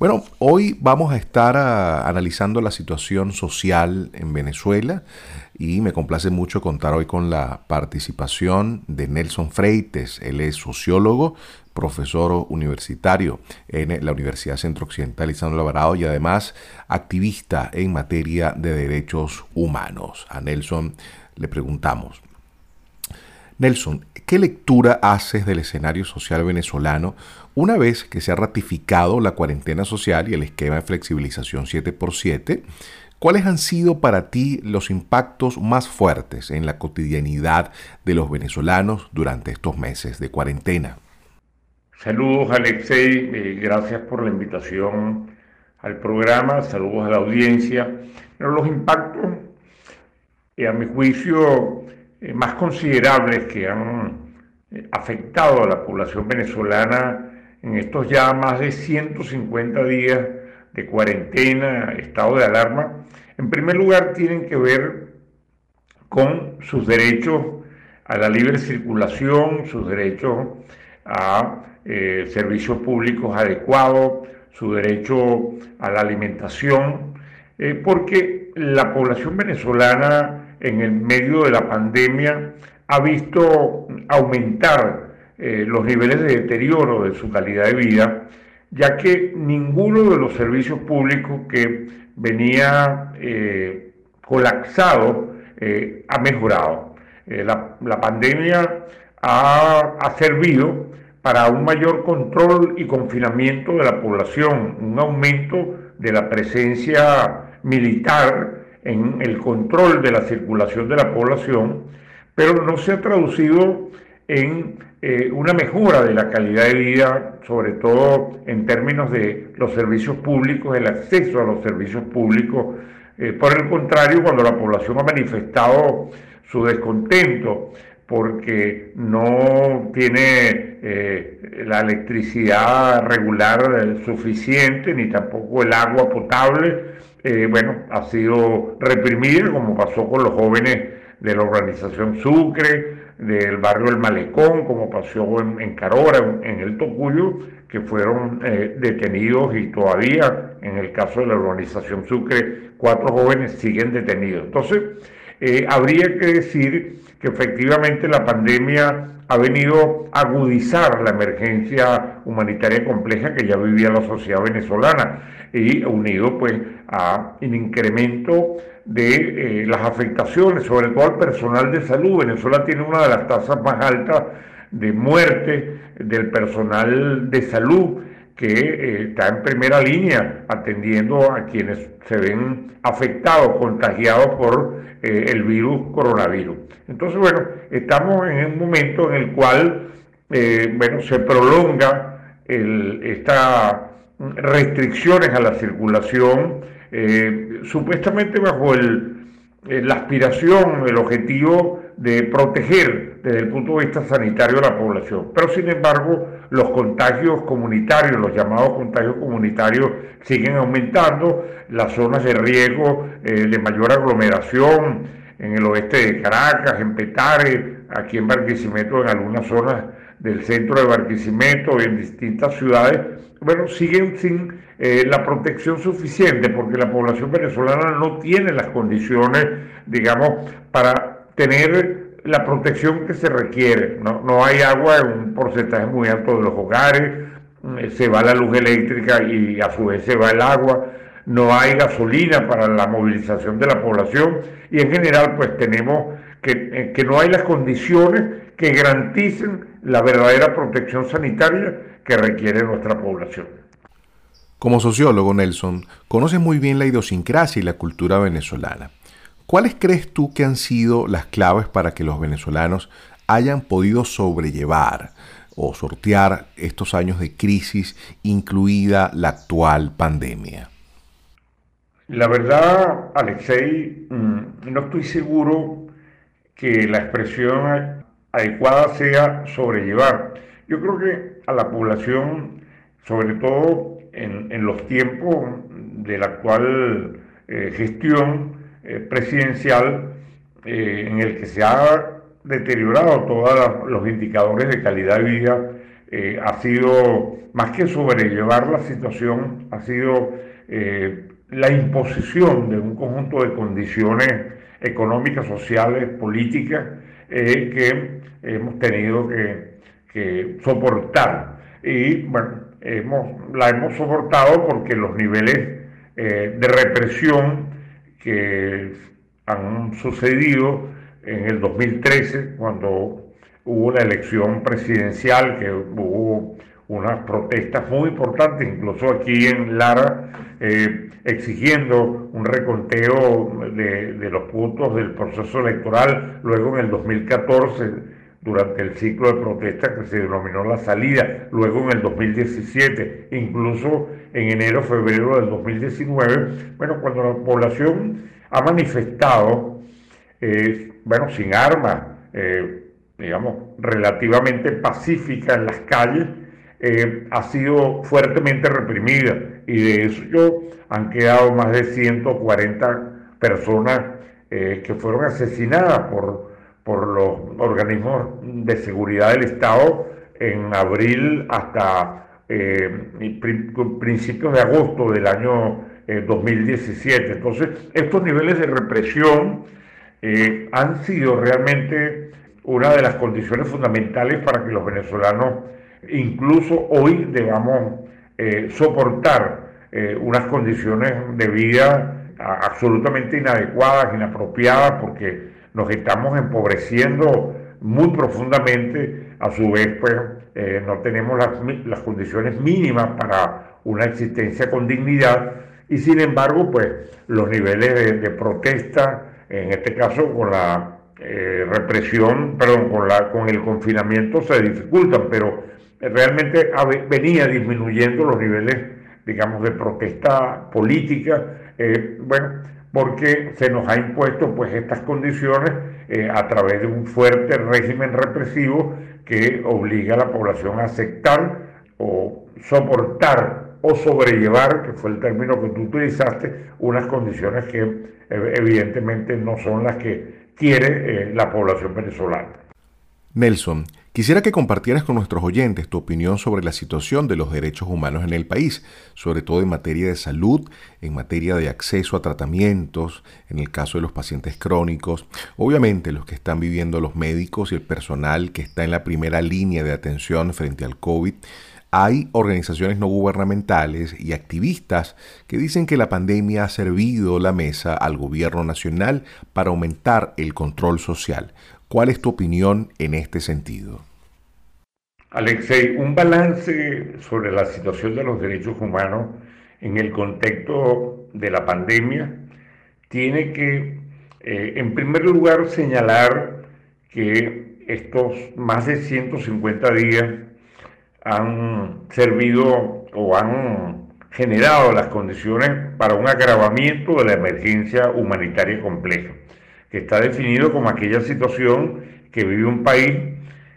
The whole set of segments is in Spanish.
Bueno, hoy vamos a estar ah, analizando la situación social en Venezuela y me complace mucho contar hoy con la participación de Nelson Freites. Él es sociólogo, profesor universitario en la Universidad Centro Occidental Lisandro Alvarado y además activista en materia de derechos humanos. A Nelson le preguntamos, Nelson, ¿qué lectura haces del escenario social venezolano una vez que se ha ratificado la cuarentena social y el esquema de flexibilización 7x7? ¿Cuáles han sido para ti los impactos más fuertes en la cotidianidad de los venezolanos durante estos meses de cuarentena? Saludos Alexei, eh, gracias por la invitación al programa, saludos a la audiencia. Los impactos, eh, a mi juicio, eh, más considerables que han afectado a la población venezolana en estos ya más de 150 días de cuarentena, estado de alarma, en primer lugar tienen que ver con sus derechos a la libre circulación, sus derechos a eh, servicios públicos adecuados, su derecho a la alimentación, eh, porque la población venezolana en el medio de la pandemia ha visto aumentar eh, los niveles de deterioro de su calidad de vida, ya que ninguno de los servicios públicos que venía eh, colapsado eh, ha mejorado. La, pandemia ha servido para un mayor control y confinamiento de la población, un aumento de la presencia militar en el control de la circulación de la población, pero no se ha traducido en eh, una mejora de la calidad de vida, sobre todo en términos de los servicios públicos, el acceso a los servicios públicos. Eh, por el contrario, cuando la población ha manifestado su descontento porque no tiene eh, la electricidad regular suficiente, ni tampoco el agua potable, bueno, ha sido reprimida, como pasó con los jóvenes de la organización Sucre, del barrio El Malecón, como pasó en, en Carora, en, el Tocuyo, que fueron eh, detenidos y todavía, en el caso de la urbanización Sucre, cuatro jóvenes siguen detenidos. Entonces, eh, habría que decir que efectivamente la pandemia ha venido a agudizar la emergencia humanitaria compleja que ya vivía la sociedad venezolana y unido pues a un incremento de eh, las afectaciones, sobre todo al personal de salud. Venezuela tiene una de las tasas más altas de muerte del personal de salud que eh, está en primera línea atendiendo a quienes se ven afectados, contagiados por eh, el virus coronavirus. Entonces, bueno, estamos en un momento en el cual, bueno, se prolonga estas restricciones a la circulación eh, supuestamente bajo el, eh, la aspiración, el objetivo de proteger desde el punto de vista sanitario a la población. Pero sin embargo, los contagios comunitarios, los llamados contagios comunitarios, siguen aumentando, las zonas de riesgo eh, de mayor aglomeración en el oeste de Caracas, en Petare, aquí en Barquisimeto, en algunas zonas del centro de Barquisimeto en distintas ciudades, bueno, siguen sin eh, la protección suficiente porque la población venezolana no tiene las condiciones, digamos, para tener la protección que se requiere. No, no hay agua en un porcentaje muy alto de los hogares, eh, se va la luz eléctrica y a su vez se va el agua, no hay gasolina para la movilización de la población y en general pues tenemos que, eh, que no hay las condiciones que garanticen la verdadera protección sanitaria que requiere nuestra población. Como sociólogo, Nelson, conoces muy bien la idiosincrasia y la cultura venezolana. ¿Cuáles crees tú que han sido las claves para que los venezolanos hayan podido sobrellevar o sortear estos años de crisis, incluida la actual pandemia? La verdad, Alexei, mm, no estoy seguro que la expresión adecuada sea sobrellevar. Yo creo que a la población, sobre todo en, los tiempos de la actual eh, gestión eh, presidencial, eh, en el que se ha deteriorado todos los indicadores de calidad de vida, eh, ha sido, más que sobrellevar la situación, ha sido la imposición de un conjunto de condiciones económicas, sociales, políticas, que hemos tenido que, soportar. Y bueno, hemos, la hemos soportado porque los niveles de represión que han sucedido en el 2013, cuando hubo una elección presidencial, que hubo unas protestas muy importantes, incluso aquí en Lara, eh, exigiendo un reconteo de, de, los puntos del proceso electoral. Luego en el 2014, durante el ciclo de protestas que se denominó la salida, luego en el 2017, incluso en enero, febrero del 2019, bueno, cuando la población ha manifestado, eh, bueno, sin armas, eh, digamos, relativamente pacífica en las calles, eh, ha sido fuertemente reprimida. Y de eso han quedado más de 140 personas que fueron asesinadas por, por los organismos de seguridad del Estado en abril hasta principios de agosto del año 2017. Entonces, estos niveles de represión eh, han sido realmente una de las condiciones fundamentales para que los venezolanos, incluso hoy, debamos eh, soportar eh, unas condiciones de vida absolutamente inadecuadas, inapropiadas, porque nos estamos empobreciendo muy profundamente, a su vez, pues no tenemos las, las condiciones mínimas para una existencia con dignidad. Y sin embargo, pues los niveles de, protesta, en este caso con la eh, represión, perdón, con, la, con el confinamiento se dificultan, pero realmente venía disminuyendo los niveles, digamos, de protesta política, eh, bueno, porque se nos ha impuesto pues estas condiciones eh, a través de un fuerte régimen represivo que obliga a la población a aceptar o soportar o sobrellevar, que fue el término que tú utilizaste, unas condiciones que eh, evidentemente no son las que quiere eh, la población venezolana. Nelson, quisiera que compartieras con nuestros oyentes tu opinión sobre la situación de los derechos humanos en el país, sobre todo en materia de salud, en materia de acceso a tratamientos, en el caso de los pacientes crónicos, obviamente los que están viviendo los médicos y el personal que está en la primera línea de atención frente al COVID, hay organizaciones no gubernamentales y activistas que dicen que la pandemia ha servido la mesa al gobierno nacional para aumentar el control social. ¿Cuál es tu opinión en este sentido? Alexei, un balance sobre la situación de los derechos humanos en el contexto de la pandemia tiene que, eh, en primer lugar, señalar que estos más de 150 días han servido o han generado las condiciones para un agravamiento de la emergencia humanitaria compleja, que está definido como aquella situación que vive un país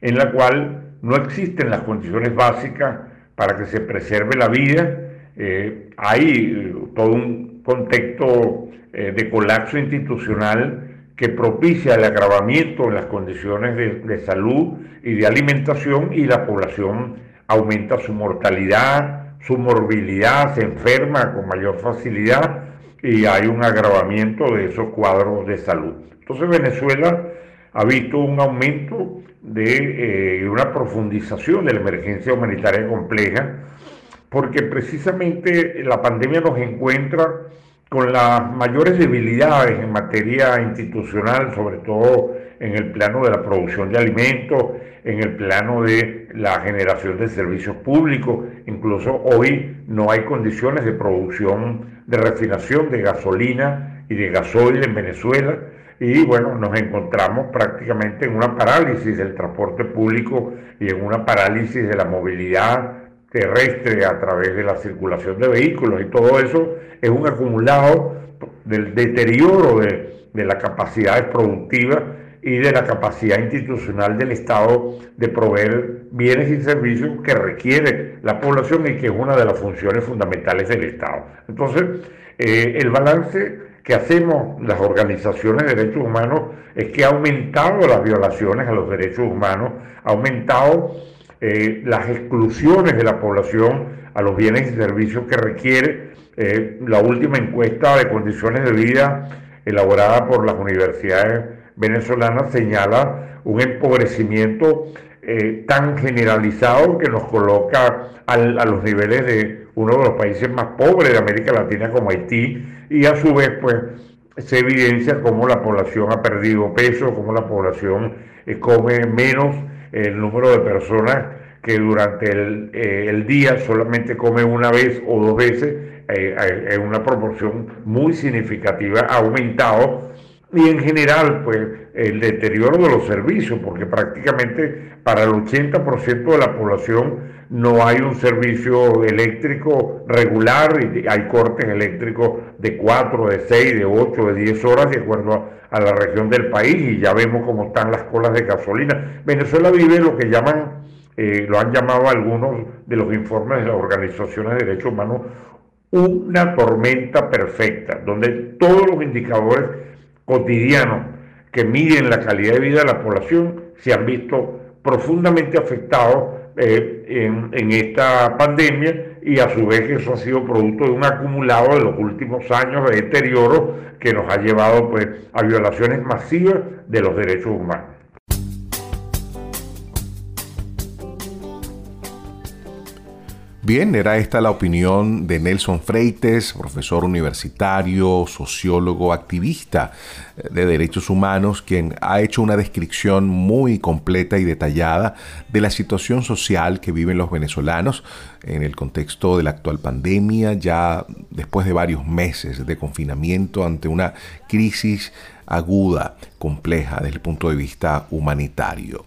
en la cual no existen las condiciones básicas para que se preserve la vida, eh, hay todo un contexto eh, de colapso institucional que propicia el agravamiento en las condiciones de salud y de alimentación y la población aumenta su mortalidad, su morbilidad, se enferma con mayor facilidad y hay un agravamiento de esos cuadros de salud. Entonces Venezuela ha visto un aumento de eh, una profundización de la emergencia humanitaria compleja, porque precisamente la pandemia nos encuentra con las mayores debilidades en materia institucional, sobre todo en el plano de la producción de alimentos, en el plano de la generación de servicios públicos. Incluso hoy no hay condiciones de producción, de refinación de gasolina y de gasoil en Venezuela. Y bueno, nos encontramos prácticamente en una parálisis del transporte público y en una parálisis de la movilidad terrestre a través de la circulación de vehículos y todo eso es un acumulado del deterioro de, de las capacidades productivas y de la capacidad institucional del Estado de proveer bienes y servicios que requiere la población y que es una de las funciones fundamentales del Estado. Entonces, eh, el balance que hacemos las organizaciones de derechos humanos es que ha aumentado las violaciones a los derechos humanos, ha aumentado eh, las exclusiones de la población a los bienes y servicios que requiere eh, la última encuesta de condiciones de vida elaborada por las universidades venezolanas señala un empobrecimiento eh, tan generalizado que nos coloca a los niveles de uno de los países más pobres de América Latina como Haití y a su vez pues se evidencia cómo la población ha perdido peso, cómo la población eh, come menos, el número de personas que durante el, el, día solamente come una vez o dos veces eh, en una proporción muy significativa ha aumentado y en general pues el deterioro de los servicios porque prácticamente para el 80% de la población no hay un servicio eléctrico regular y hay cortes eléctricos de 4, de 6, de 8, de 10 horas de acuerdo a, la región del país y ya vemos cómo están las colas de gasolina. Venezuela vive lo que llaman, eh, lo han llamado algunos de los informes de las organizaciones de derechos humanos, una tormenta perfecta, donde todos los indicadores cotidianos que miden la calidad de vida de la población se han visto profundamente afectados eh, en, esta pandemia y a su vez eso ha sido producto de un acumulado de los últimos años de deterioro que nos ha llevado pues, a violaciones masivas de los derechos humanos. Bien, era esta la opinión de Nelson Freites, profesor universitario, sociólogo, activista eh, de derechos humanos, quien ha hecho una descripción muy completa y detallada de la situación social que viven los venezolanos en el contexto de la actual pandemia, ya después de varios meses de confinamiento ante una crisis aguda, compleja desde el punto de vista humanitario.